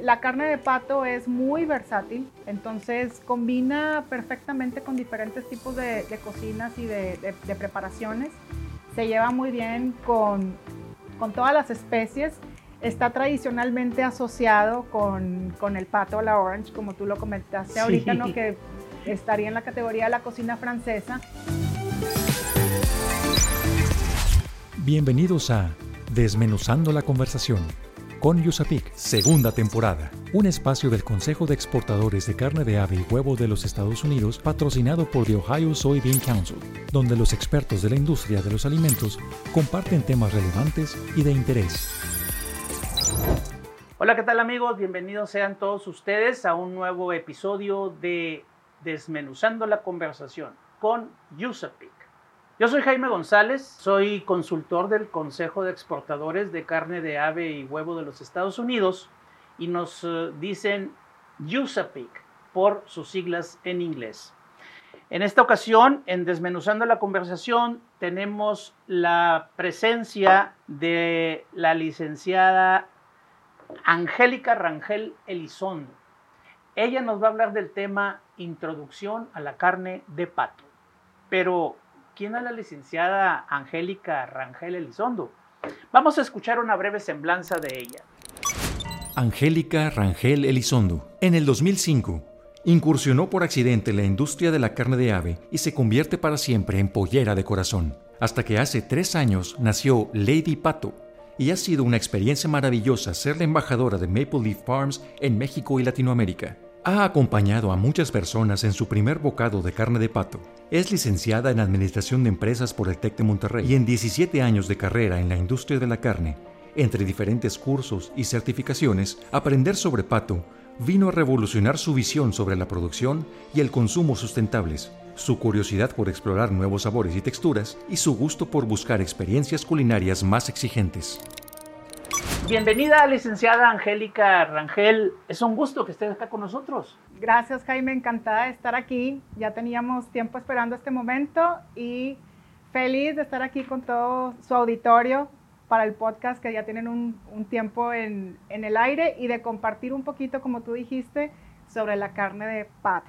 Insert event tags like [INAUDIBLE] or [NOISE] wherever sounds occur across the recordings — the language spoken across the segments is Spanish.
La carne de pato es muy versátil, entonces combina perfectamente con diferentes tipos de, cocinas y de, preparaciones. Se lleva muy bien con, con, todas las especies. Está tradicionalmente asociado con, con, el pato a la orange, como tú lo comentaste ahorita, ¿no? que estaría en la categoría de la cocina francesa. Bienvenidos a Desmenuzando la conversación con Yusapik, segunda temporada, un espacio del Consejo de Exportadores de Carne de Ave y Huevo de los Estados Unidos patrocinado por The Ohio Soybean Council, donde los expertos de la industria de los alimentos comparten temas relevantes y de interés. Hola, ¿qué tal amigos? Bienvenidos sean todos ustedes a un nuevo episodio de Desmenuzando la conversación con Yusapik. Yo soy Jaime González, soy consultor del Consejo de Exportadores de Carne de Ave y Huevo de los Estados Unidos y nos eh, dicen USAPIC por sus siglas en inglés. En esta ocasión, en Desmenuzando la Conversación, tenemos la presencia de la licenciada Angélica Rangel Elizondo. Ella nos va a hablar del tema Introducción a la carne de pato. Pero, ¿Quién es la licenciada Angélica Rangel Elizondo? Vamos a escuchar una breve semblanza de ella. Angélica Rangel Elizondo. En el 2005, incursionó por accidente en la industria de la carne de ave y se convierte para siempre en pollera de corazón. Hasta que hace tres años nació Lady Pato, y ha sido una experiencia maravillosa ser la embajadora de Maple Leaf Farms en México y Latinoamérica. Ha acompañado a muchas personas en su primer bocado de carne de pato. Es licenciada en Administración de Empresas por el TEC de Monterrey y en 17 años de carrera en la industria de la carne, entre diferentes cursos y certificaciones, aprender sobre pato vino a revolucionar su visión sobre la producción y el consumo sustentables, su curiosidad por explorar nuevos sabores y texturas y su gusto por buscar experiencias culinarias más exigentes. Bienvenida, licenciada Angélica Rangel. Es un gusto que estés acá con nosotros. Gracias, Jaime. Encantada de estar aquí. Ya teníamos tiempo esperando este momento y feliz de estar aquí con todo su auditorio para el podcast que ya tienen un, tiempo en, el aire y de compartir un poquito, como tú dijiste, sobre la carne de pato.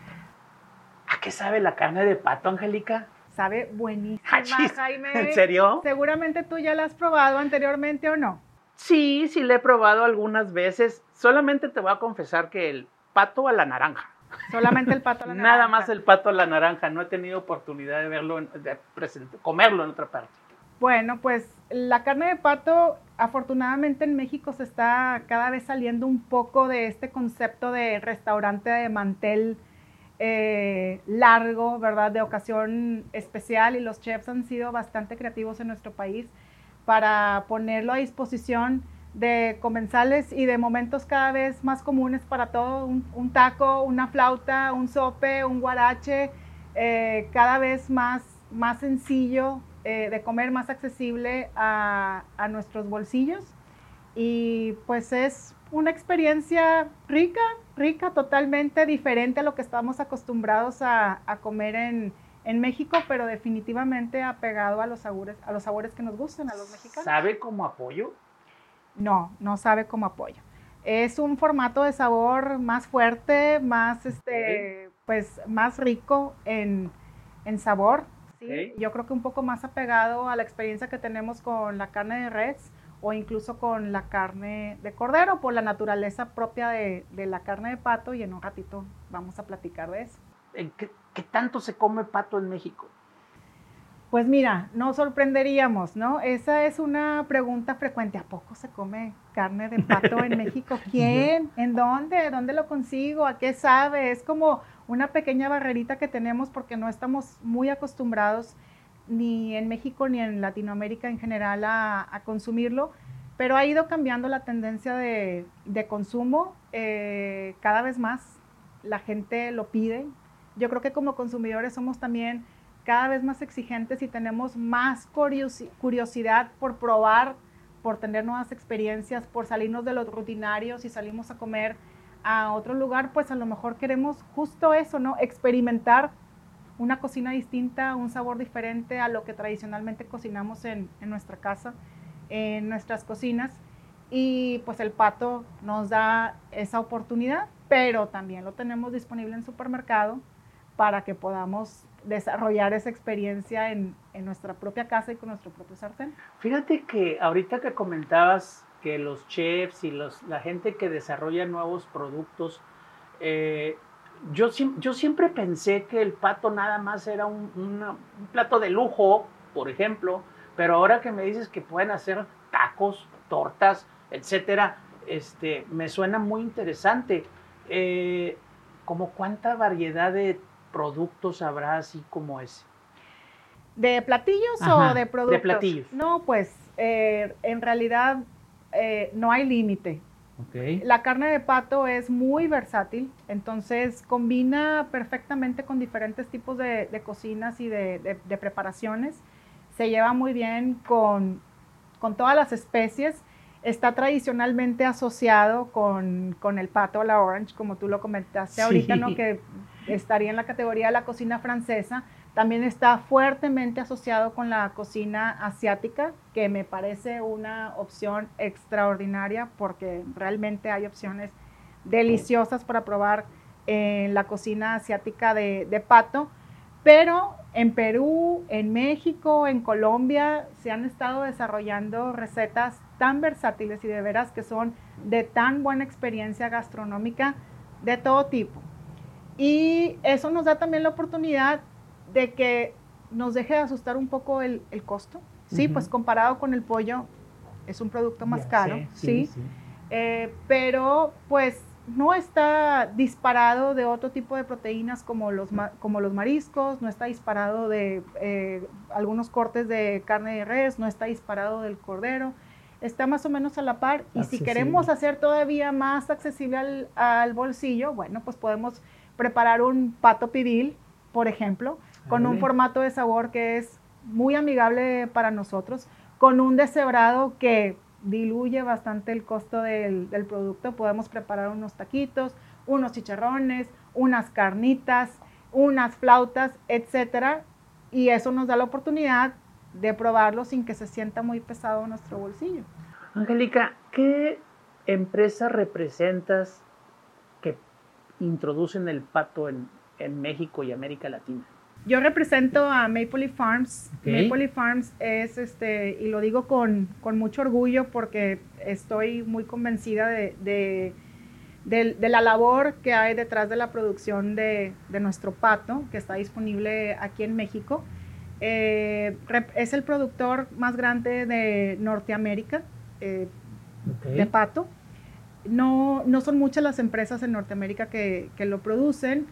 ¿A qué sabe la carne de pato, Angélica? Sabe buenísima, Jaime. ¿En serio? Seguramente tú ya la has probado anteriormente o no. Sí, sí le he probado algunas veces. Solamente te voy a confesar que el pato a la naranja. Solamente el pato a la [LAUGHS] naranja. Nada más el pato a la naranja. No he tenido oportunidad de verlo, de comerlo en otra parte. Bueno, pues la carne de pato, afortunadamente en México se está cada vez saliendo un poco de este concepto de restaurante de mantel eh, largo, ¿verdad? De ocasión especial y los chefs han sido bastante creativos en nuestro país para ponerlo a disposición de comensales y de momentos cada vez más comunes para todo, un, taco, una flauta, un sope, un guarache, eh, cada vez más, más sencillo eh, de comer, más accesible a, nuestros bolsillos. Y pues es una experiencia rica, rica, totalmente diferente a lo que estamos acostumbrados a comer en, en México, pero definitivamente apegado a los sabores, a los sabores que nos gustan a los mexicanos. ¿Sabe como apoyo? No, no sabe como apoyo. Es un formato de sabor más fuerte, más este, pues más rico en, sabor. ¿sí? Yo creo que un poco más apegado a la experiencia que tenemos con la carne de res o incluso con la carne de cordero por la naturaleza propia de, de la carne de pato y en un ratito vamos a platicar de eso. ¿En qué, tanto se come pato en México? Pues mira, nos sorprenderíamos, ¿no? Esa es una pregunta frecuente. ¿A poco se come carne de pato en México? [LAUGHS] ¿Quién? ¿En dónde? ¿Dónde lo consigo? ¿A qué sabe? Es como una pequeña barrerita que tenemos porque no estamos muy acostumbrados ni en México ni en Latinoamérica en general a, consumirlo, pero ha ido cambiando la tendencia de, consumo. Eh, cada vez más la gente lo pide, yo creo que como consumidores somos también cada vez más exigentes y tenemos más curiosidad por probar, por tener nuevas experiencias, por salirnos de los rutinarios y salimos a comer a otro lugar, pues a lo mejor queremos justo eso, ¿no? Experimentar una cocina distinta, un sabor diferente a lo que tradicionalmente cocinamos en, en nuestra casa, en nuestras cocinas. y pues el pato nos da esa oportunidad, pero también lo tenemos disponible en supermercado para que podamos desarrollar esa experiencia en, en, nuestra propia casa y con nuestro propio sartén. Fíjate que ahorita que comentabas que los chefs y los, la gente que desarrolla nuevos productos, eh, yo, yo siempre pensé que el pato nada más era un, plato de lujo, por ejemplo, pero ahora que me dices que pueden hacer tacos, tortas, etcétera, este, me suena muy interesante. Eh, ¿Como cuánta variedad de productos habrá así como ese? ¿De platillos o de productos? De platillos. No, pues eh, en realidad eh, no hay límite. La carne de pato es muy versátil, entonces combina perfectamente con diferentes tipos de, cocinas y de, preparaciones. Se lleva muy bien con, todas las especies. Está tradicionalmente asociado con, el pato a la orange, como tú lo comentaste ahorita, ¿no? que estaría en la categoría de la cocina francesa. También está fuertemente asociado con la cocina asiática, que me parece una opción extraordinaria porque realmente hay opciones deliciosas para probar en la cocina asiática de, pato. Pero en Perú, en México, en Colombia se han estado desarrollando recetas tan versátiles y de veras que son de tan buena experiencia gastronómica de todo tipo. Y eso nos da también la oportunidad de que nos deje de asustar un poco el, costo. Sí, pues comparado con el pollo es un producto más caro, sí. Eh, pero pues no está disparado de otro tipo de proteínas como los, como los mariscos, no está disparado de eh, algunos cortes de carne de res, no está disparado del cordero, está más o menos a la par. Y si queremos hacer todavía más accesible al, al, bolsillo, bueno, pues podemos preparar un pato pibil, por ejemplo, con un formato de sabor que es muy amigable para nosotros, con un deshebrado que diluye bastante el costo del, producto. Podemos preparar unos taquitos, unos chicharrones, unas carnitas, unas flautas, etcétera, y eso nos da la oportunidad de probarlo sin que se sienta muy pesado en nuestro bolsillo. Angélica, ¿qué empresa representas introducen el pato en México y América Latina? Yo represento a Maple Leaf Farms. Maple Leaf Farms es, este, y lo digo con, mucho orgullo porque estoy muy convencida de, la labor que hay detrás de la producción de, nuestro pato, que está disponible aquí en México. Eh, es el productor más grande de Norteamérica eh, de pato. No, no son muchas las empresas en Norteamérica que, que lo producen.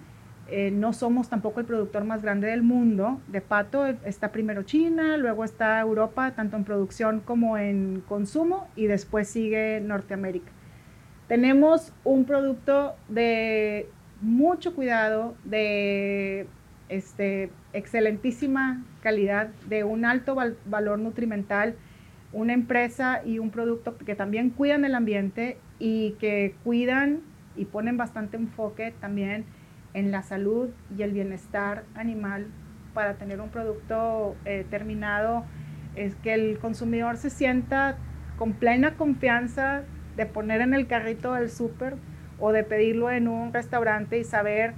Eh, no somos tampoco el productor más grande del mundo de pato. Está primero China, luego está Europa, tanto en producción como en consumo, y después sigue Norteamérica. Tenemos un producto de mucho cuidado, de este, excelentísima calidad, de un alto valor nutrimental, una empresa y un producto que también cuidan el ambiente y que cuidan y ponen bastante enfoque también en la salud y el bienestar animal para tener un producto eh, terminado. Es que el consumidor se sienta con plena confianza de poner en el carrito del súper o de pedirlo en un restaurante y saber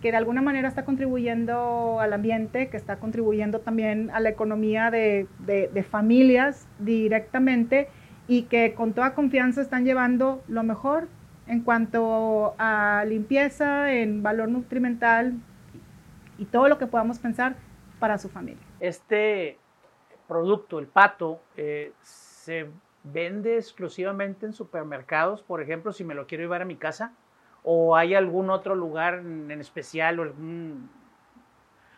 que de alguna manera está contribuyendo al ambiente, que está contribuyendo también a la economía de, de familias directamente y que con toda confianza están llevando lo mejor en cuanto a limpieza, en valor nutrimental y todo lo que podamos pensar para su familia. Este producto, el pato, eh, se vende exclusivamente en supermercados, por ejemplo, si me lo quiero llevar a mi casa, o hay algún otro lugar en especial o algún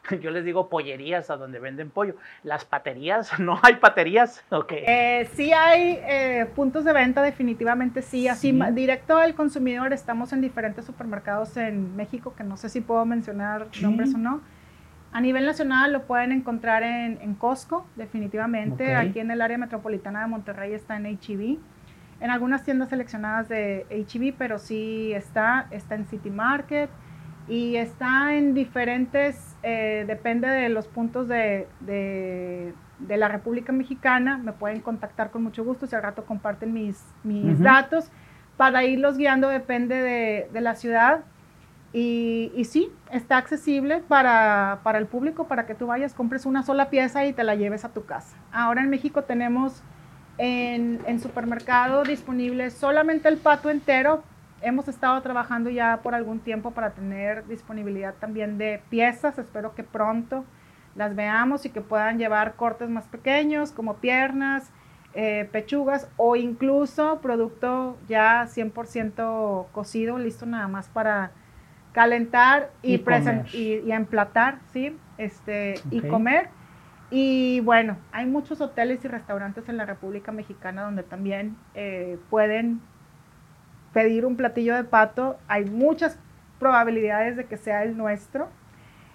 [LAUGHS] yo les digo pollerías a donde venden pollo. Las paterías, [LAUGHS] ¿no hay paterías? Okay. Eh, sí hay eh, puntos de venta, definitivamente sí. Así, directo al consumidor, estamos en diferentes supermercados en México, que no sé si puedo mencionar nombres o no. A nivel nacional lo pueden encontrar en, Costco, definitivamente. Aquí en el área metropolitana de Monterrey está en HEB. En algunas tiendas seleccionadas de HEB, pero sí está, está en City Market y está en diferentes, eh, depende de los puntos de, de la República Mexicana, me pueden contactar con mucho gusto, si al rato comparten mis, mis datos, para irlos guiando depende de, de la ciudad. Y, y, sí, está accesible para, para, el público, para que tú vayas, compres una sola pieza y te la lleves a tu casa. Ahora en México tenemos en, en supermercado disponible solamente el pato entero. Hemos estado trabajando ya por algún tiempo para tener disponibilidad también de piezas. Espero que pronto las veamos y que puedan llevar cortes más pequeños como piernas, eh, pechugas o incluso producto ya 100% cocido, listo nada más para calentar y, y, y, emplatar, ¿sí? Este, y comer. Y bueno, hay muchos hoteles y restaurantes en la República Mexicana donde también eh, pueden pedir un platillo de pato. Hay muchas probabilidades de que sea el nuestro.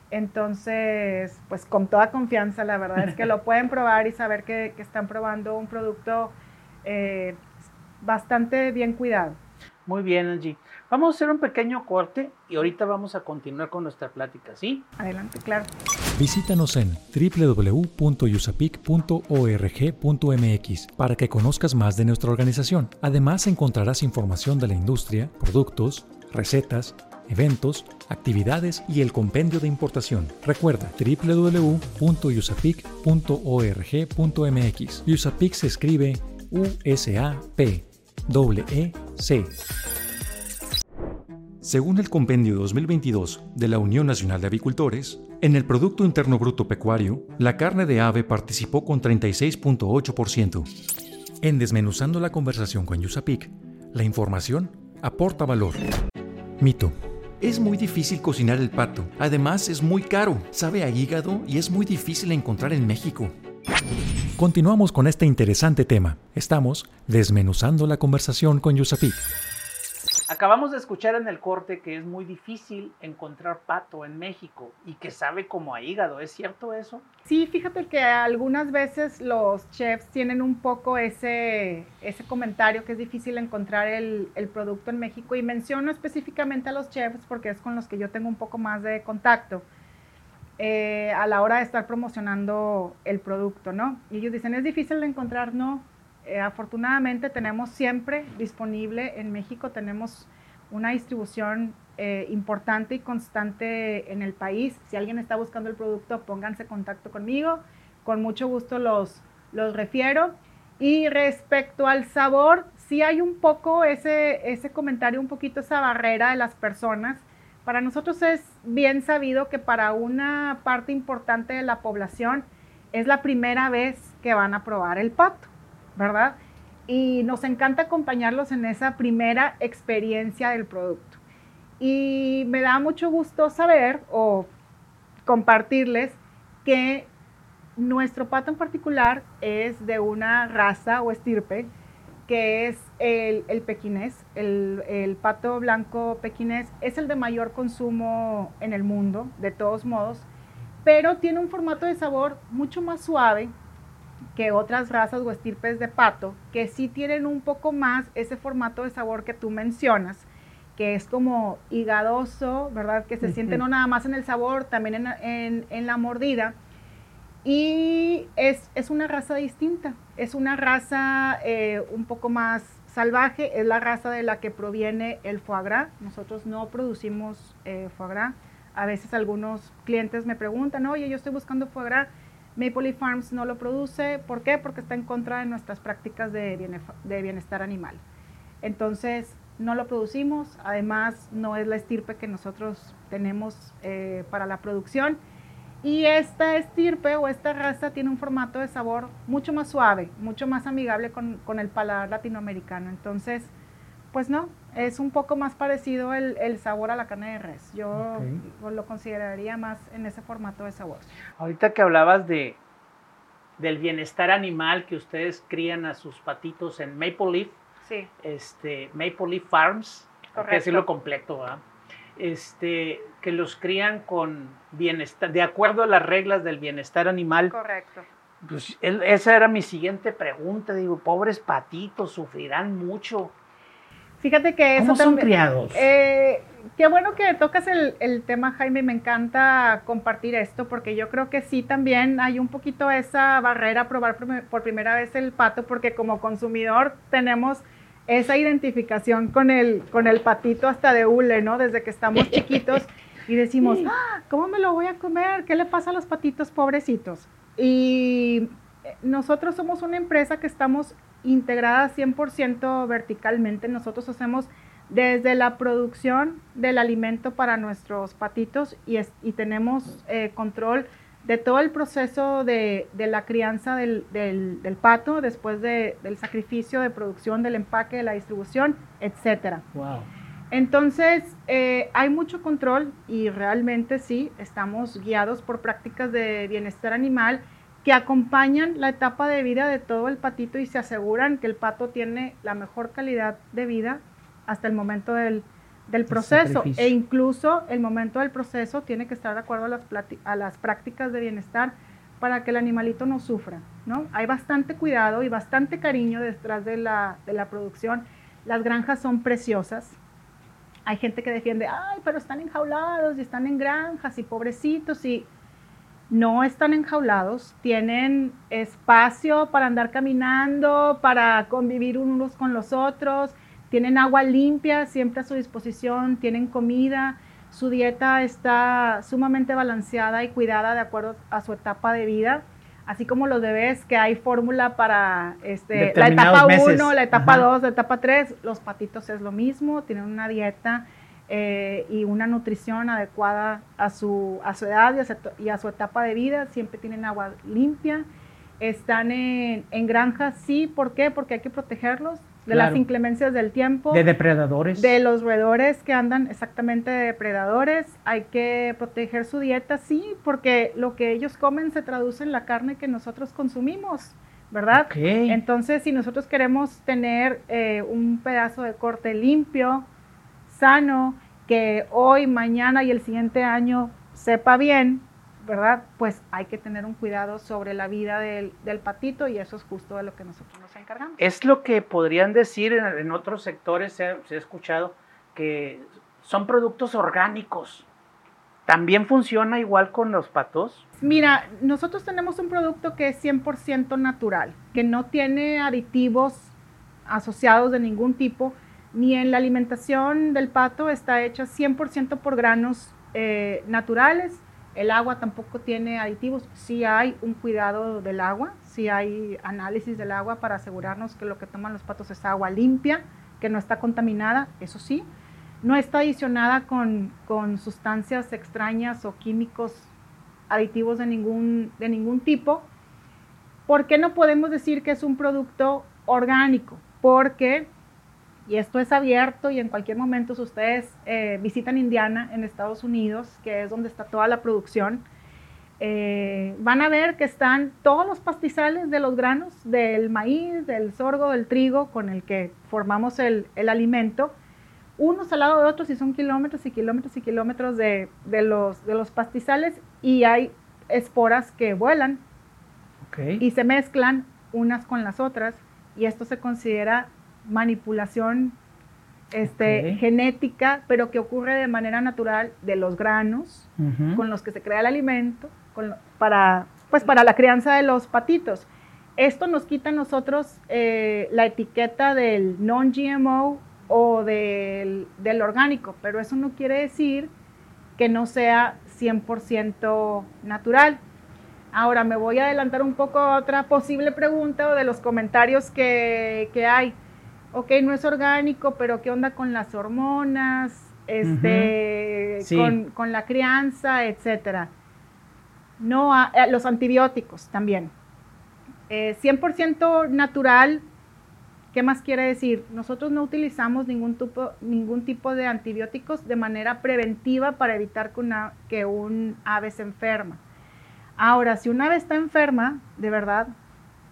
Entonces, pues con toda confianza, la verdad es que lo [LAUGHS] pueden probar y saber que, están probando un producto eh, bastante bien cuidado. Muy bien, Angie. Vamos a hacer un pequeño corte y ahorita vamos a continuar con nuestra plática, ¿sí? Adelante, claro. Visítanos en www.usapic.org.mx para que conozcas más de nuestra organización. Además, encontrarás información de la industria, productos, recetas, eventos, actividades y el compendio de importación. Recuerda www.usapic.org.mx. USAPIC se escribe U-S-A-P. E C. Según el Compendio 2022 de la Unión Nacional de Avicultores, en el Producto Interno Bruto Pecuario, la carne de ave participó con 36.8%. En Desmenuzando la conversación con Yusapic, la información aporta valor. Mito. Es muy difícil cocinar el pato. Además, es muy caro, sabe a hígado y es muy difícil encontrar en México. Continuamos con este interesante tema. Estamos desmenuzando la conversación con Yusapic. Acabamos de escuchar en el corte que es muy difícil encontrar pato en México y que sabe como a hígado. ¿Es cierto eso? Sí, fíjate que algunas veces los chefs tienen un poco ese, ese comentario que es difícil encontrar el, producto en México y menciono específicamente a los chefs porque es con los que yo tengo un poco más de contacto. Eh, a la hora de estar promocionando el producto, ¿no? Y ellos dicen, es difícil de encontrar, no, eh, afortunadamente tenemos siempre disponible en México, tenemos una distribución eh, importante y constante en el país. Si alguien está buscando el producto, pónganse en contacto conmigo. Con mucho gusto los, los refiero. Y respecto al sabor, sí hay un poco ese, ese comentario, un poquito esa barrera de las personas. Para nosotros es bien sabido que para una parte importante de la población es la primera vez que van a probar el pato. ¿Verdad? Y nos encanta acompañarlos en esa primera experiencia del producto. Y me da mucho gusto saber o compartirles que nuestro pato en particular es de una raza o estirpe que es el, pequinés, el, el, pato blanco pequinés, es el de mayor consumo en el mundo, de todos modos, pero tiene un formato de sabor mucho más suave, que otras razas o estirpes de pato que sí tienen un poco más ese formato de sabor que tú mencionas, que es como higadoso, ¿verdad? Que se siente no nada más en el sabor, también en, la mordida. Y es, una raza distinta, es una raza eh, un poco más salvaje, es la raza de la que proviene el foie gras. Nosotros no producimos eh, foie gras. A veces algunos clientes me preguntan, oye, yo estoy buscando foie gras Maple Leaf Farms no lo produce. ¿Por qué? Porque está en contra de nuestras prácticas de, bienestar animal. Entonces, no lo producimos. Además, no es la estirpe que nosotros tenemos eh, para la producción. Y esta estirpe o esta raza tiene un formato de sabor mucho más suave, mucho más amigable con, con el paladar latinoamericano. Entonces, pues no, es un poco más parecido el, sabor a la carne de res. Yo lo consideraría más en ese formato de sabor. Ahorita que hablabas de del bienestar animal que ustedes crían a sus patitos en Maple Leaf, sí. este, Maple Leaf Farms, hay que decirlo completo, Este, que los crían con bienestar, de acuerdo a las reglas del bienestar animal. Correcto. Pues esa era mi siguiente pregunta, digo, pobres patitos, sufrirán mucho Fíjate que eso ¿Cómo son criados? Eh, qué bueno que tocas el, el, tema, Jaime. Me encanta compartir esto porque yo creo que sí también hay un poquito esa barrera a probar por, primera vez el pato porque como consumidor tenemos esa identificación con el, con el patito hasta de hule, ¿no? Desde que estamos [LAUGHS] chiquitos y decimos, ah, ¿cómo me lo voy a comer? ¿Qué le pasa a los patitos pobrecitos? Y eh, nosotros somos una empresa que estamos integrada 100% verticalmente. Nosotros hacemos desde la producción del alimento para nuestros patitos y, y tenemos eh, control de todo el proceso de, de la crianza del, del, del pato, después de, del sacrificio de producción, del empaque, de la distribución. Wow. Entonces, eh, hay mucho control y realmente sí, estamos guiados por prácticas de bienestar animal que acompañan la etapa de vida de todo el patito y se aseguran que el pato tiene la mejor calidad de vida hasta el momento del, del proceso. E incluso el momento del proceso tiene que estar de acuerdo a las, a las prácticas de bienestar para que el animalito no sufra. ¿no? Hay bastante cuidado y bastante cariño detrás de la, de la producción. Las granjas son preciosas. Hay gente que defiende, ay, pero están enjaulados y están en granjas y pobrecitos y no están enjaulados, tienen espacio para andar caminando, para convivir unos con los otros, tienen agua limpia siempre a su disposición, tienen comida, su dieta está sumamente balanceada y cuidada de acuerdo a su etapa de vida. Así como los bebés, que hay fórmula para este, la etapa 1, la etapa 2, la etapa 3, los patitos es lo mismo, tienen una dieta eh, y una nutrición adecuada a su, a su edad y a su, y a su, etapa de vida, siempre tienen agua limpia, están en, en granjas, sí, ¿por qué? Porque hay que protegerlos, de las inclemencias del tiempo. De depredadores. De los roedores que andan exactamente de depredadores. Hay que proteger su dieta, sí, porque lo que ellos comen se traduce en la carne que nosotros consumimos, ¿verdad? Entonces, si nosotros queremos tener eh, un pedazo de corte limpio, sano, que hoy, mañana y el siguiente año sepa bien, ¿verdad? Pues hay que tener un cuidado sobre la vida del, patito y eso es justo de lo que nosotros nos encargamos. Es lo que podrían decir en, otros sectores, se ha, escuchado, que son productos orgánicos. ¿También funciona igual con los patos? Mira, nosotros tenemos un producto que es 100% natural, que no tiene aditivos asociados de ningún tipo, ni en la alimentación del pato está hecha 100% por granos eh, naturales el agua tampoco tiene aditivos, sí hay un cuidado del agua, sí hay análisis del agua para asegurarnos que lo que toman los patos es agua limpia, que no está contaminada, eso sí. No está adicionada con, sustancias extrañas o químicos aditivos de ningún, de ningún tipo. ¿Por qué no podemos decir que es un producto orgánico? Porque y esto es abierto y en cualquier momento si ustedes eh, visitan Indiana en Estados Unidos, que es donde está toda la producción, eh, van a ver que están todos los pastizales de los granos, del maíz, del sorgo, del trigo, con el que formamos el, el alimento, unos al lado de otros y son kilómetros y kilómetros y kilómetros de, de, los, de los pastizales y hay esporas que vuelan y se mezclan unas con las otras y esto se considera manipulación este, genética, pero que ocurre de manera natural de los granos con los que se crea el alimento para, pues, para la crianza de los patitos. Esto nos quita a nosotros eh, la etiqueta del non-GMO o del, del, orgánico, pero eso no quiere decir que no sea 100% natural. Ahora me voy a adelantar un poco a otra posible pregunta o de los comentarios que, que hay ok, no es orgánico, pero ¿qué onda con las hormonas? Este, con, la crianza, etcétera. No, los antibióticos también. 100% eh, natural, ¿qué más quiere decir? Nosotros no utilizamos ningún tipo, ningún tipo de antibióticos de manera preventiva para evitar que, una, que un ave se enferma. Ahora, si un ave está enferma, de verdad,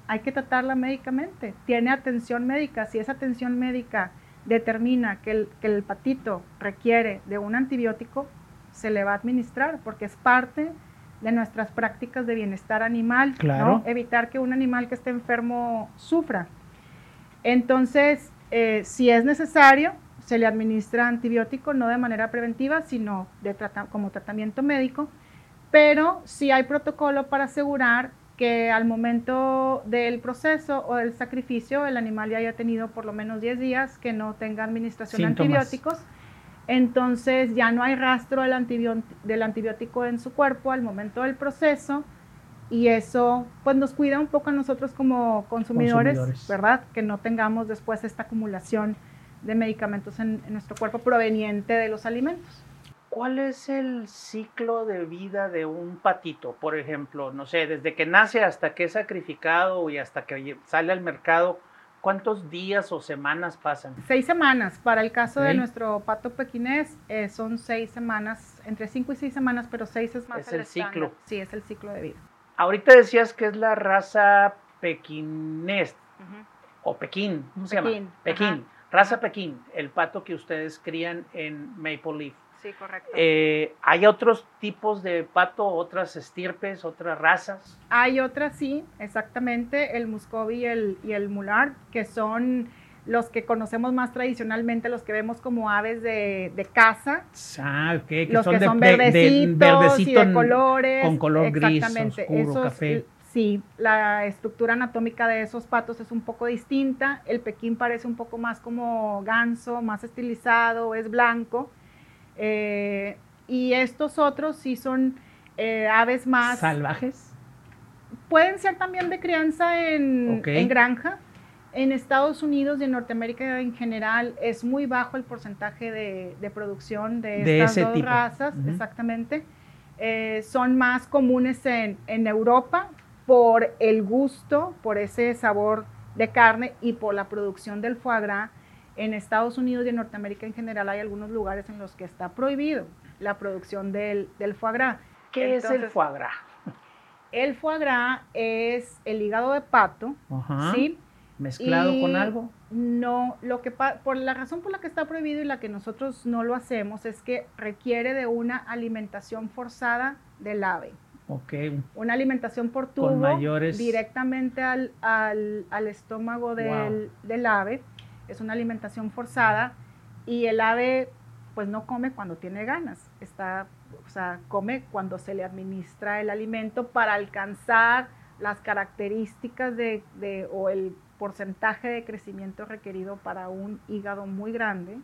hay que tratarla médicamente. Tiene atención médica. Si esa atención médica determina que el, patito requiere de un antibiótico, se le va a administrar porque es parte de nuestras prácticas de bienestar animal, claro. evitar que un animal que esté enfermo sufra. Entonces, eh, si es necesario, se le administra antibiótico, no de manera preventiva, sino de como tratamiento médico, pero sí hay protocolo para asegurar que al momento del proceso o del sacrificio el animal ya haya tenido por lo menos 10 días que no tenga administración de antibióticos. Entonces ya no hay rastro del, antibiótico en su cuerpo al momento del proceso y eso pues nos cuida un poco a nosotros como consumidores, ¿verdad? Que no tengamos después esta acumulación de medicamentos en nuestro cuerpo proveniente de los alimentos. ¿Cuál es el ciclo de vida de un patito? Por ejemplo, no sé, desde que nace hasta que es sacrificado y hasta que sale al mercado, ¿cuántos días o semanas pasan? Seis semanas. Para el caso de nuestro pato pequinés, eh, son seis semanas, entre cinco y seis semanas, pero seis es más. Es el, ciclo. Sí, es el ciclo de vida. Ahorita decías que es la raza pequinés o pequín, ¿cómo se llama? Pequín. Raza pequín, el pato que ustedes crían en Maple Leaf. Sí, correcto. Eh, ¿Hay otros tipos de pato, otras estirpes, otras razas? Hay otras, sí, exactamente, el muscovy y el, y el mular, que son los que conocemos más tradicionalmente, los que vemos como aves de, de caza. Ah, que los son que son verdecitos y de colores. Con color gris, oscuro, café. Sí, la estructura anatómica de esos patos es un poco distinta. El pequín parece un poco más como ganso, más estilizado, es blanco. Eh, y estos otros sí son eh, aves más... ¿Salvajes? Pueden ser también de crianza en, granja. En Estados Unidos y en Norteamérica en general es muy bajo el porcentaje de, producción de, estas dos razas, exactamente. Eh, son más comunes en, en Europa por el gusto, por ese sabor de carne y por la producción del foie gras en Estados Unidos y en Norteamérica en general hay algunos lugares en los que está prohibido la producción del, foie gras. ¿Qué es el foie gras? El foie gras es el hígado de pato, ¿sí? ¿Mezclado con algo? No, lo que por la razón por la que está prohibido y la que nosotros no lo hacemos es que requiere de una alimentación forzada del ave. Ok. Una alimentación por tubo directamente al, estómago del, del ave es una alimentación forzada y el ave pues no come cuando tiene ganas, está, o sea, come cuando se le administra el alimento para alcanzar las características de, o el porcentaje de crecimiento requerido para un hígado muy grande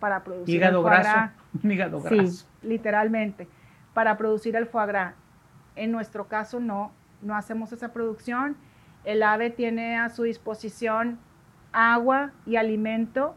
para producir hígado el foie gras. hígado graso. Sí, literalmente, para producir el foie gras. En nuestro caso no, no hacemos esa producción. El ave tiene a su disposición agua y alimento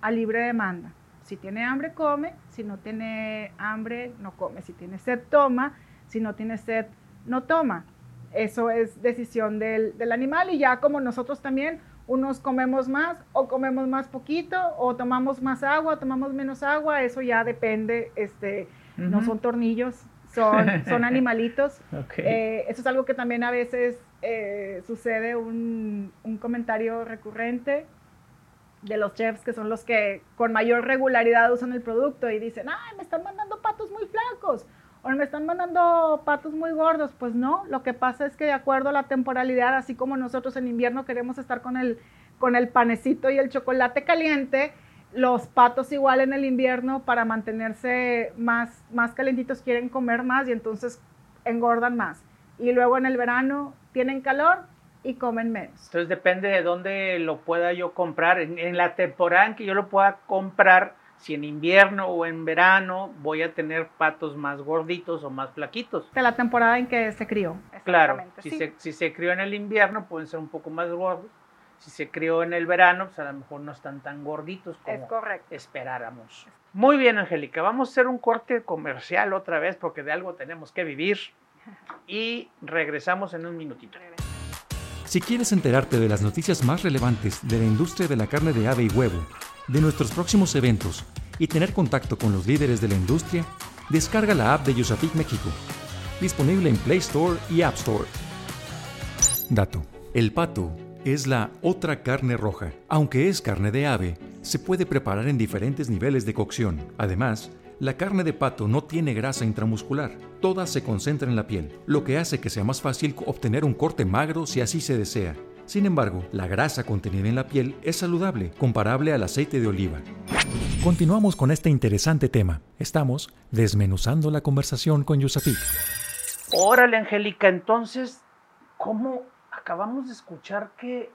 a libre demanda. Si tiene hambre, come. Si no tiene hambre, no come. Si tiene sed, toma. Si no tiene sed, no toma. Eso es decisión del, animal y ya como nosotros también, unos comemos más o comemos más poquito o tomamos más agua, tomamos menos agua, eso ya depende, este, no son tornillos, son, [LAUGHS] son animalitos. Eh, eso es algo que también a veces eh, sucede un, un, comentario recurrente de los chefs que son los que con mayor regularidad usan el producto y dicen, ay, me están mandando patos muy flacos o me están mandando patos muy gordos. Pues no, lo que pasa es que de acuerdo a la temporalidad, así como nosotros en invierno queremos estar con el, con el panecito y el chocolate caliente, los patos igual en el invierno para mantenerse más, más calentitos quieren comer más y entonces engordan más. Y luego en el verano tienen calor y comen menos. Entonces depende de dónde lo pueda yo comprar. En, la temporada en que yo lo pueda comprar, si en invierno o en verano voy a tener patos más gorditos o más flaquitos. De la temporada en que se crió. Claro, si, se, si se crió en el invierno pueden ser un poco más gordos si se crió en el verano, pues a lo mejor no están tan gorditos como esperáramos. Muy bien, Angélica, vamos a hacer un corte comercial otra vez porque de algo tenemos que vivir [LAUGHS] y regresamos en un minutito. Si quieres enterarte de las noticias más relevantes de la industria de la carne de ave y huevo, de nuestros próximos eventos y tener contacto con los líderes de la industria, descarga la app de Yusapik México, disponible en Play Store y App Store. Dato. El pato es la otra carne roja. Aunque es carne de ave, se puede preparar en diferentes niveles de cocción. Además, la carne de pato no tiene grasa intramuscular, toda se concentra en la piel, lo que hace que sea más fácil obtener un corte magro si así se desea. Sin embargo, la grasa contenida en la piel es saludable, comparable al aceite de oliva. Continuamos con este interesante tema. Estamos desmenuzando la conversación con Yusapik. Órale, Angélica, entonces, ¿cómo acabamos de escuchar que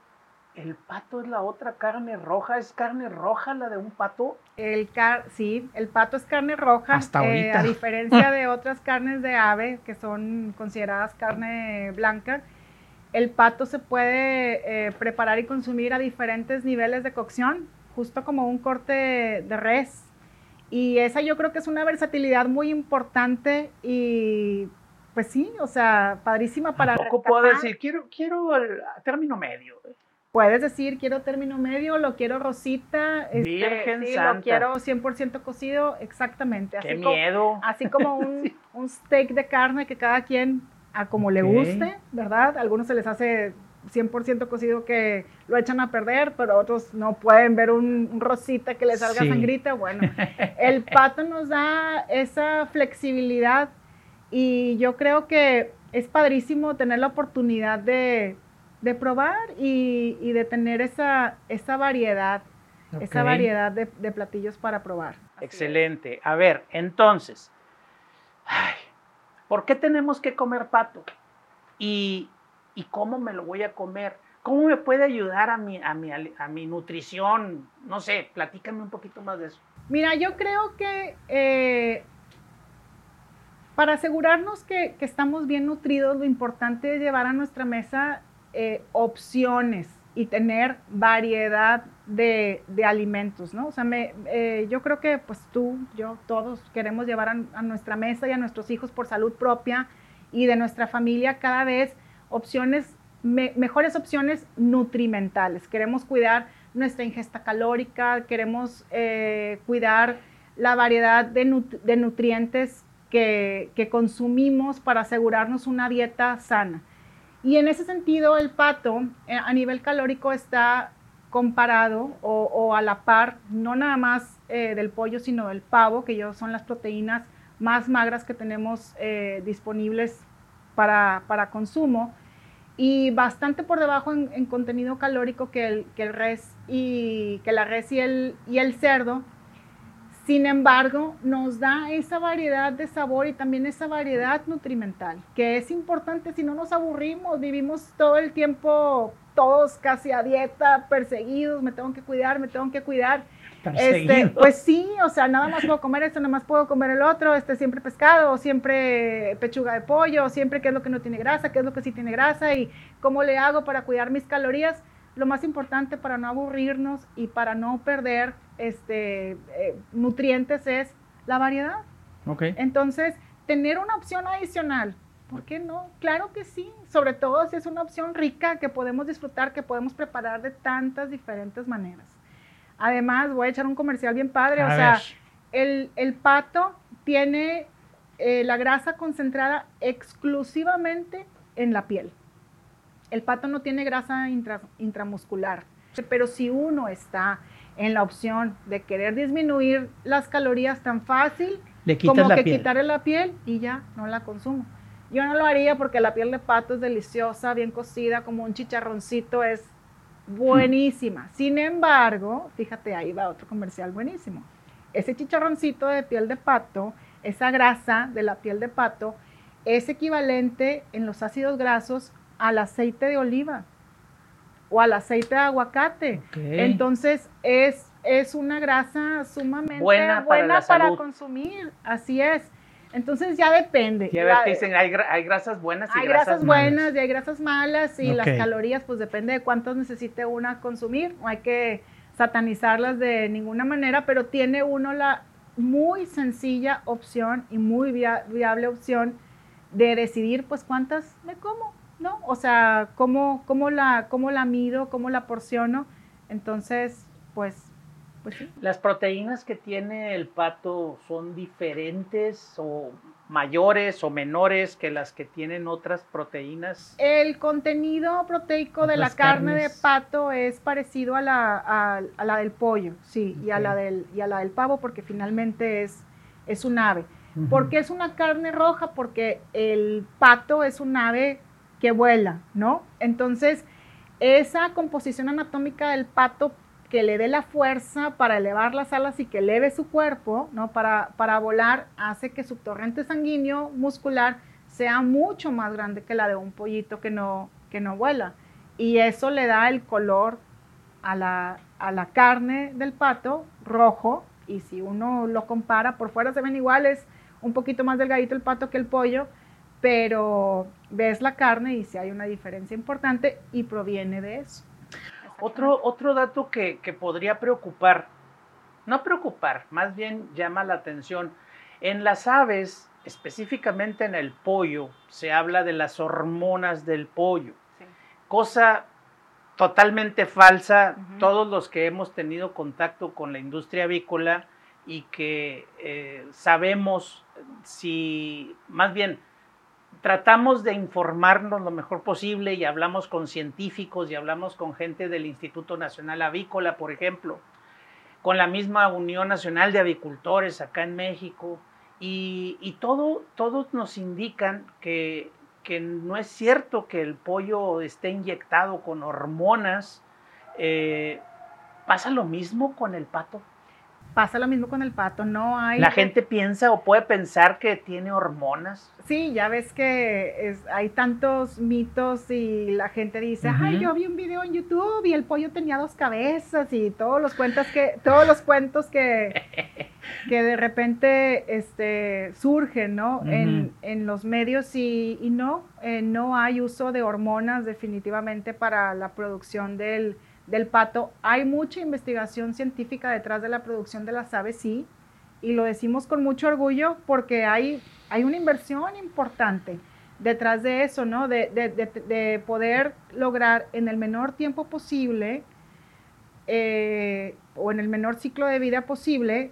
el pato es la otra carne roja? ¿Es carne roja la de un pato? El car sí, el pato es carne roja. Hasta eh, a [LAUGHS] diferencia de otras carnes de ave que son consideradas carne blanca, el pato se puede eh, preparar y consumir a diferentes niveles de cocción, justo como un corte de res. Y esa yo creo que es una versatilidad muy importante y pues sí, o sea, padrísima para... Tampoco puedo decir, quiero, quiero el término medio. Puedes decir, quiero término medio, lo quiero rosita, este, Virgen sí, Santa. lo quiero 100% cocido, exactamente. ¡Qué Así, co- miedo! así como un, [LAUGHS] un steak de carne que cada quien a como le guste, ¿verdad? A algunos se les hace 100% cocido que lo echan a perder, pero otros no pueden ver un, un rosita que le salga Sí. sangrita. Bueno, [LAUGHS] el pato nos da esa flexibilidad y yo creo que es padrísimo tener la oportunidad de, de probar y, y de tener esa, esa variedad, esa variedad de, de platillos para probar. Así es. Excelente. A ver, entonces, ay, ¿por qué tenemos que comer pato? ¿Y, y cómo me lo voy a comer? ¿Cómo me puede ayudar a mi, a, mi, a mi nutrición? No sé, platícame un poquito más de eso. Mira, yo creo que eh, para asegurarnos que, estamos bien nutridos, lo importante es llevar a nuestra mesa eh, opciones y tener variedad de, alimentos, ¿no? O sea, me, eh, yo creo que pues tú, yo, todos queremos llevar a, nuestra mesa y a nuestros hijos por salud propia y de nuestra familia cada vez opciones, me- mejores opciones nutrimentales. Queremos cuidar nuestra ingesta calórica, queremos eh, cuidar la variedad de, nut- de nutrientes que, consumimos para asegurarnos una dieta sana. Y en ese sentido, el pato eh, a nivel calórico está comparado o, a la par, no nada más eh, del pollo, sino del pavo, que yo son las proteínas más magras que tenemos eh, disponibles para, para consumo y bastante por debajo en, en contenido calórico que el, res y que la res y el cerdo. Sin embargo, nos da esa variedad de sabor y también esa variedad nutrimental, que es importante si no nos aburrimos, vivimos todo el tiempo todos casi a dieta, perseguidos, me tengo que cuidar, me tengo que cuidar. Este, pues sí, o sea, nada más puedo comer esto, nada más puedo comer el otro, este, siempre pescado, siempre pechuga de pollo, siempre qué es lo que no tiene grasa, qué es lo que sí tiene grasa y cómo le hago para cuidar mis calorías. Lo más importante para no aburrirnos y para no perder este, eh, nutrientes es la variedad. Ok. Entonces, tener una opción adicional, ¿por qué no? Claro que sí, sobre todo si es una opción rica que podemos disfrutar, que podemos preparar de tantas diferentes maneras. Además, voy a echar un comercial bien padre, o sea, el, el pato tiene eh, la grasa concentrada exclusivamente en la piel. El pato no tiene grasa intra- intramuscular, pero si uno está en la opción de querer disminuir las calorías tan fácil Le como que piel. quitarle la piel y ya no la consumo. Yo no lo haría porque la piel de pato es deliciosa, bien cocida, como un chicharroncito, es buenísima. Sin embargo, fíjate, ahí va otro comercial buenísimo. Ese chicharroncito de piel de pato, esa grasa de la piel de pato, es equivalente en los ácidos grasos al aceite de oliva o al aceite de aguacate. Entonces es, es una grasa sumamente Buena buena, para la para, salud. consumir, así es. Entonces ya depende. Ya ves que dicen, hay, hay grasas buenas y hay grasas, grasas malas. buenas y hay grasas malas y las calorías pues depende de cuántas necesite una consumir. No hay que satanizarlas de ninguna manera, pero tiene uno la muy sencilla opción y muy via- viable opción de decidir pues cuántas me como, ¿no? O sea, cómo, cómo, la, cómo la mido, cómo la porciono. Entonces, pues, pues sí. ¿Las proteínas que tiene el pato son diferentes o mayores o menores que las que tienen otras proteínas? El contenido proteico de la carne de pato es parecido a la, a, a la del pollo, sí, y, a la del, y a la del pavo porque finalmente es, es un ave. Ujú. ¿Por qué es una carne roja? Porque el pato es un ave que vuela, ¿no? Entonces, esa composición anatómica del pato que le dé la fuerza para elevar las alas y que eleve su cuerpo, ¿no? Para, para volar, hace que su torrente sanguíneo muscular sea mucho más grande que la de un pollito que no, que no vuela. Y eso le da el color a la, a la carne del pato rojo. Y si uno lo compara, por fuera se ven iguales, un poquito más delgadito el pato que el pollo, pero ves la carne y si hay una diferencia importante y proviene de eso. Otro, otro dato que, podría preocupar, no preocupar, más bien llama la atención. En las aves, específicamente en el pollo, se habla de las hormonas del pollo, cosa totalmente falsa. Todos los que hemos tenido contacto con la industria avícola y que eh, sabemos si, más bien, tratamos de informarnos lo mejor posible y hablamos con científicos y hablamos con gente del Instituto Nacional Avícola, por ejemplo, con la misma Unión Nacional de Avicultores acá en México, y, todo, todos nos indican que, que, no es cierto que el pollo esté inyectado con hormonas. Eh, ¿Pasa lo mismo con el pato? Pasa lo mismo con el pato, no hay... La gente piensa o puede pensar que tiene hormonas. Sí, ya ves que hay tantos mitos y la gente dice, ay, yo vi un video en YouTube y el pollo tenía dos cabezas y todos los cuentos que, todos los cuentos que, [LAUGHS] que de repente este, surgen, ¿no? en, los medios y, no, eh, no hay uso de hormonas definitivamente para la producción del del pato. Hay mucha investigación científica detrás de la producción de las aves, sí, y lo decimos con mucho orgullo porque hay, hay una inversión importante detrás de eso, ¿no? De, poder lograr en el menor tiempo posible eh, o en el menor ciclo de vida posible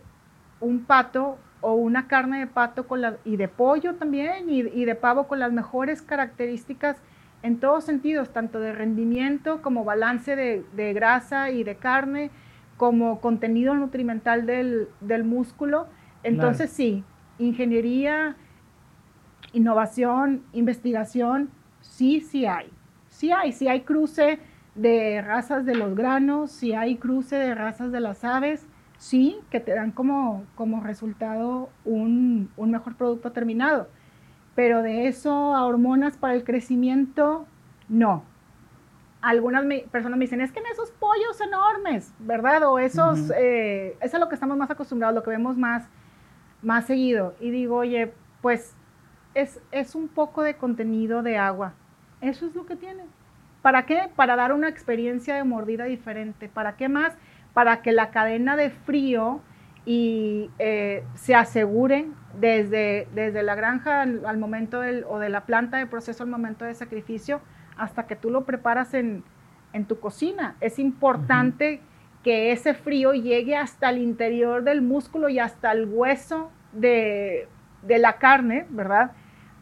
un pato o una carne de pato con la, y de pollo también y, y de pavo con las mejores características en todos sentidos, tanto de rendimiento como balance de, grasa y de carne, como contenido nutrimental del, músculo. Entonces sí, ingeniería, innovación, investigación, sí, sí hay. Sí hay, sí hay cruce de razas de los granos, sí hay cruce de razas de las aves, sí, que te dan como, como resultado un mejor producto terminado pero de eso a hormonas para el crecimiento, no. Algunas personas me dicen, es que en esos pollos enormes, ¿verdad? O esos, eh, eso es lo que estamos más acostumbrados, lo que vemos más, más seguido. Y digo, oye, pues es, es un poco de contenido de agua. Eso es lo que tiene. ¿Para qué? Para dar una experiencia de mordida diferente. ¿Para qué más? Para que la cadena de frío y eh, se aseguren desde, desde la granja al, momento del, o de la planta de proceso al momento de sacrificio hasta que tú lo preparas en, tu cocina. Es importante que ese frío llegue hasta el interior del músculo y hasta el hueso de, la carne, ¿verdad?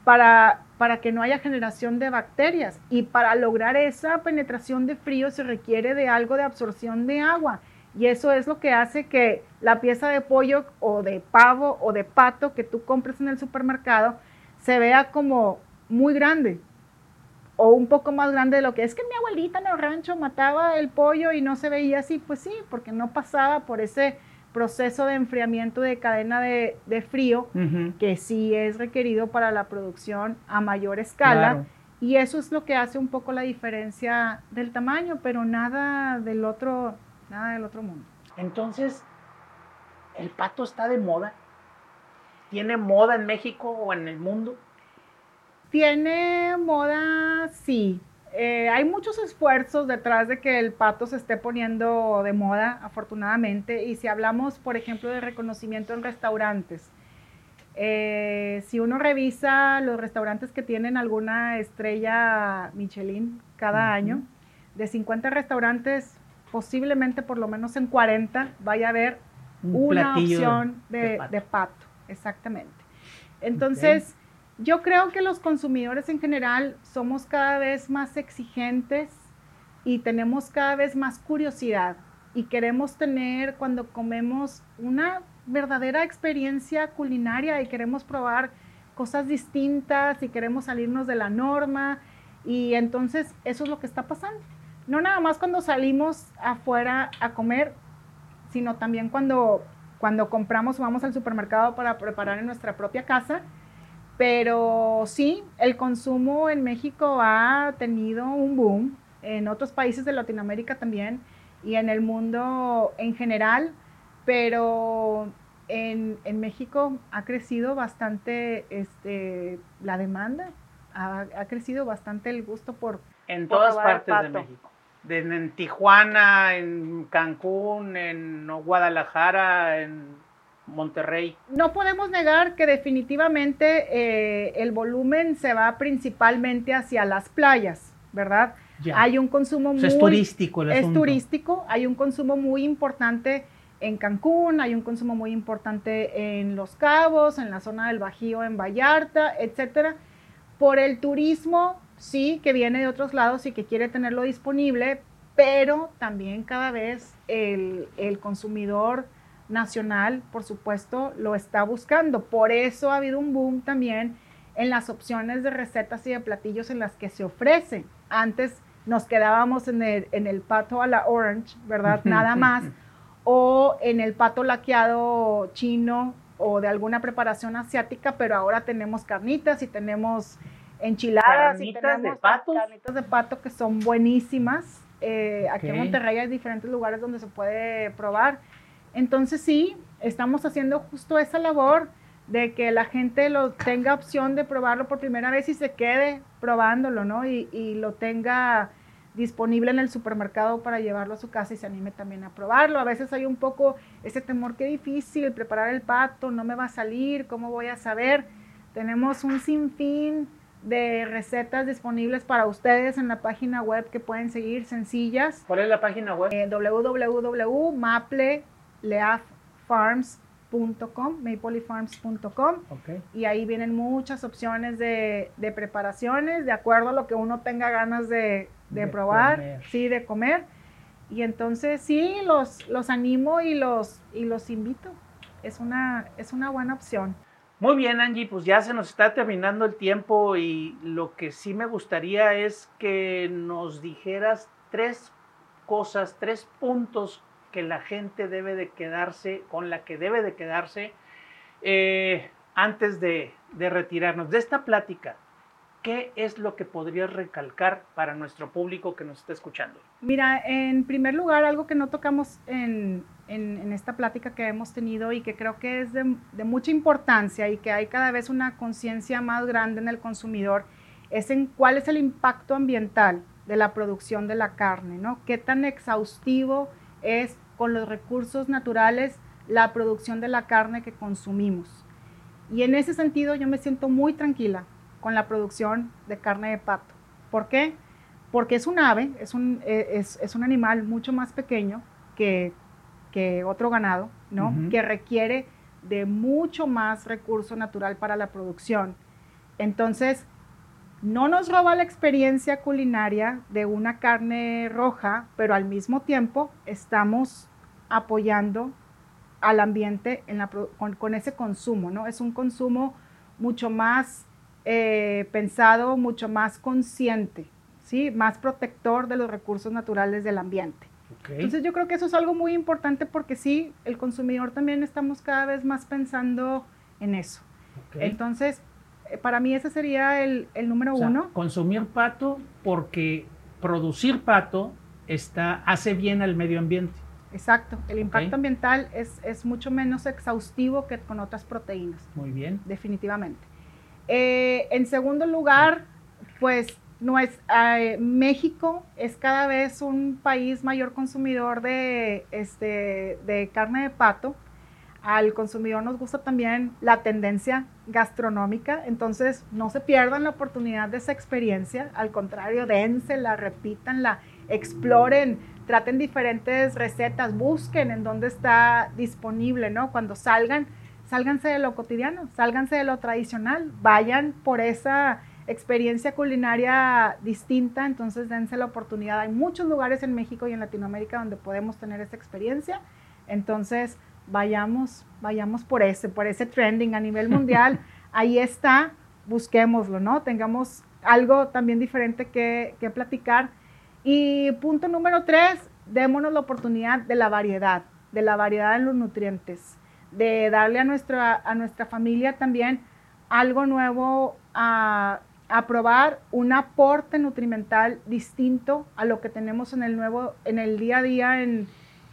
Para, para que no haya generación de bacterias. Y para lograr esa penetración de frío se requiere de algo de absorción de agua. Y eso es lo que hace que la pieza de pollo o de pavo o de pato que tú compres en el supermercado se vea como muy grande o un poco más grande de lo que es que mi abuelita en el rancho mataba el pollo y no se veía así. Pues sí, porque no pasaba por ese proceso de enfriamiento de cadena de, frío que sí es requerido para la producción a mayor escala. Y eso es lo que hace un poco la diferencia del tamaño, pero nada del otro, Nada del otro mundo. Entonces, ¿el pato está de moda? ¿Tiene moda en México o en el mundo? Tiene moda, sí. Eh, hay muchos esfuerzos detrás de que el pato se esté poniendo de moda, afortunadamente. Y si hablamos, por ejemplo, de reconocimiento en restaurantes, eh, si uno revisa los restaurantes que tienen alguna estrella Michelin cada año, de 50 restaurantes, posiblemente por lo menos en 40 vaya a haber una opción de, pato. exactamente. Entonces, yo creo que los consumidores en general somos cada vez más exigentes y tenemos cada vez más curiosidad y queremos tener cuando comemos una verdadera experiencia culinaria y queremos probar cosas distintas y queremos salirnos de la norma y entonces eso es lo que está pasando no nada más cuando salimos afuera a comer, sino también cuando, cuando compramos o vamos al supermercado para preparar en nuestra propia casa. Pero sí, el consumo en México ha tenido un boom, en otros países de Latinoamérica también y en el mundo en general, pero en, en México ha crecido bastante este, la demanda, ha, ha crecido bastante el gusto por... En por todas partes de. México. En, en Tijuana, en Cancún, en Guadalajara, en Monterrey. No podemos negar que definitivamente eh, el volumen se va principalmente hacia las playas, ¿verdad? Ya. Hay un consumo O muy... es turístico el es turístico, hay un consumo muy importante en Cancún, hay un consumo muy importante en Los Cabos, en la zona del Bajío, en Vallarta, etcétera. Por el turismo, sí, que viene de otros lados y que quiere tenerlo disponible, pero también cada vez el, el consumidor nacional, por supuesto, lo está buscando. Por eso ha habido un boom también en las opciones de recetas y de platillos en las que se ofrecen. Antes nos quedábamos en el, en el pato a la orange, ¿verdad? [LAUGHS] Nada más. O en el pato laqueado chino o de alguna preparación asiática, pero ahora tenemos carnitas y tenemos enchiladas y ¿Carnitas de tenemos patos? carnitas de pato que son buenísimas. Eh, aquí en Ok. Monterrey hay diferentes lugares donde se puede probar. Entonces sí, estamos haciendo justo esa labor de que la gente lo tenga opción de probarlo por primera vez y se quede probándolo, ¿no? Y, y lo tenga disponible en el supermercado para llevarlo a su casa y se anime también a probarlo. A veces hay un poco ese temor, qué difícil preparar el pato, no me va a salir, ¿cómo voy a saber? Tenemos un sinfín de recetas disponibles para ustedes en la página web que pueden seguir sencillas ¿Cuál es la página web? eh, www.mapleleaffarms.com, maplefarms.com y ahí vienen muchas opciones de, de preparaciones de acuerdo a lo que uno tenga ganas de, de De probar, comer. sí, de comer. Y entonces sí, los, los animo y los, y los invito. Es una, es una buena opción. Muy bien, Angie, pues ya se nos está terminando el tiempo y lo que sí me gustaría es que nos dijeras tres cosas, tres puntos que la gente debe de quedarse, con la que debe de quedarse eh, antes de, de retirarnos de esta plática. ¿Qué es lo que podrías recalcar para nuestro público que nos está escuchando? Mira, en primer lugar, algo que no tocamos en, en- esta plática que hemos tenido y que creo que es de, mucha importancia y que hay cada vez una conciencia más grande en el consumidor, es en cuál es el impacto ambiental de la producción de la carne, ¿no? Qué tan exhaustivo es con los recursos naturales la producción de la carne que consumimos. Y en ese sentido yo me siento muy tranquila con la producción de carne de pato. ¿Por qué? Porque es un ave, es un, eh, es un animal mucho más pequeño que, que otro ganado, ¿no? Que requiere de mucho más recurso natural para la producción. Entonces, no nos roba la experiencia culinaria de una carne roja, pero al mismo tiempo estamos apoyando al ambiente en la pro- con, con ese consumo, ¿no? Es un consumo mucho más eh, pensado, mucho más consciente, ¿sí? Más protector de los recursos naturales del ambiente. Entonces yo creo que eso es algo muy importante porque sí, el consumidor también estamos cada vez más pensando en eso. Entonces, eh, para mí ese sería el, el número O sea, uno. Consumir pato porque producir pato está, hace bien al medio ambiente. Exacto. El impacto ambiental es, es mucho menos exhaustivo que con otras proteínas. Muy bien. definitivamente. Eh, en segundo lugar, pues no es, eh, México es cada vez un país mayor consumidor de, este, de carne de pato. Al consumidor nos gusta también la tendencia gastronómica, entonces no se pierdan la oportunidad de esa experiencia, al contrario, dénsela, repítanla, exploren, traten diferentes recetas, busquen en dónde está disponible, ¿no? Cuando salgan, sálganse de lo cotidiano, sálganse de lo tradicional, vayan por esa experiencia culinaria distinta, entonces dense la oportunidad. Hay muchos lugares en México y en Latinoamérica donde podemos tener esa experiencia, entonces vayamos, vayamos por ese, por ese trending a nivel mundial. [LAUGHS] Ahí está, busquémoslo, ¿no? Tengamos algo también diferente que, que platicar. Y punto número tres, démonos la oportunidad de la variedad, de la variedad en los nutrientes, de darle a nuestra, a nuestra familia también algo nuevo a, a probar, un aporte nutrimental distinto a lo que tenemos en el nuevo, en el día a día en,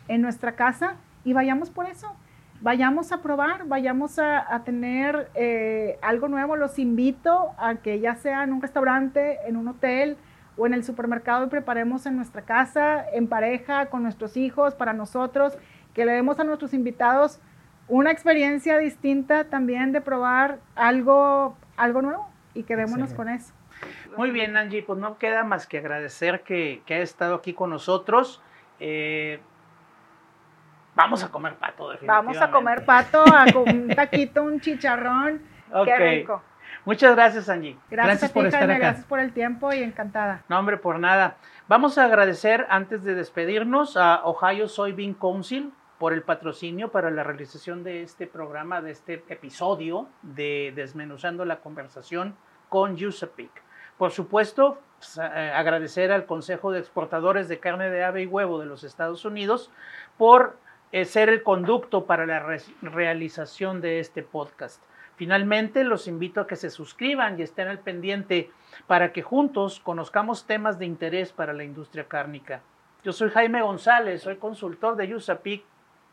en nuestra casa y vayamos por eso. Vayamos a probar, vayamos a, a tener eh, algo nuevo. Los invito a que ya sea en un restaurante, en un hotel o en el supermercado y preparemos en nuestra casa, en pareja, con nuestros hijos, para nosotros, que le demos a nuestros invitados una experiencia distinta también de probar algo, algo nuevo y quedémonos con eso. Muy bien, Angie, pues no queda más que agradecer que, que ha estado aquí con nosotros. Eh, vamos a comer pato, definitivamente. Vamos a comer pato, a un [LAUGHS] taquito, un chicharrón. Okay. Qué rico. Muchas gracias, Angie. Gracias, gracias por ti, estar Jaime, acá. Gracias por el tiempo y encantada. No, hombre, por nada. Vamos a agradecer antes de despedirnos a Ohio Soybean Council por el patrocinio para la realización de este programa, de este episodio de Desmenuzando la Conversación con USAPIC. Por supuesto, pues, agradecer al Consejo de Exportadores de Carne de Ave y Huevo de los Estados Unidos por eh, ser el conducto para la re realización de este podcast. Finalmente, los invito a que se suscriban y estén al pendiente para que juntos conozcamos temas de interés para la industria cárnica. Yo soy Jaime González, soy consultor de USAPIC.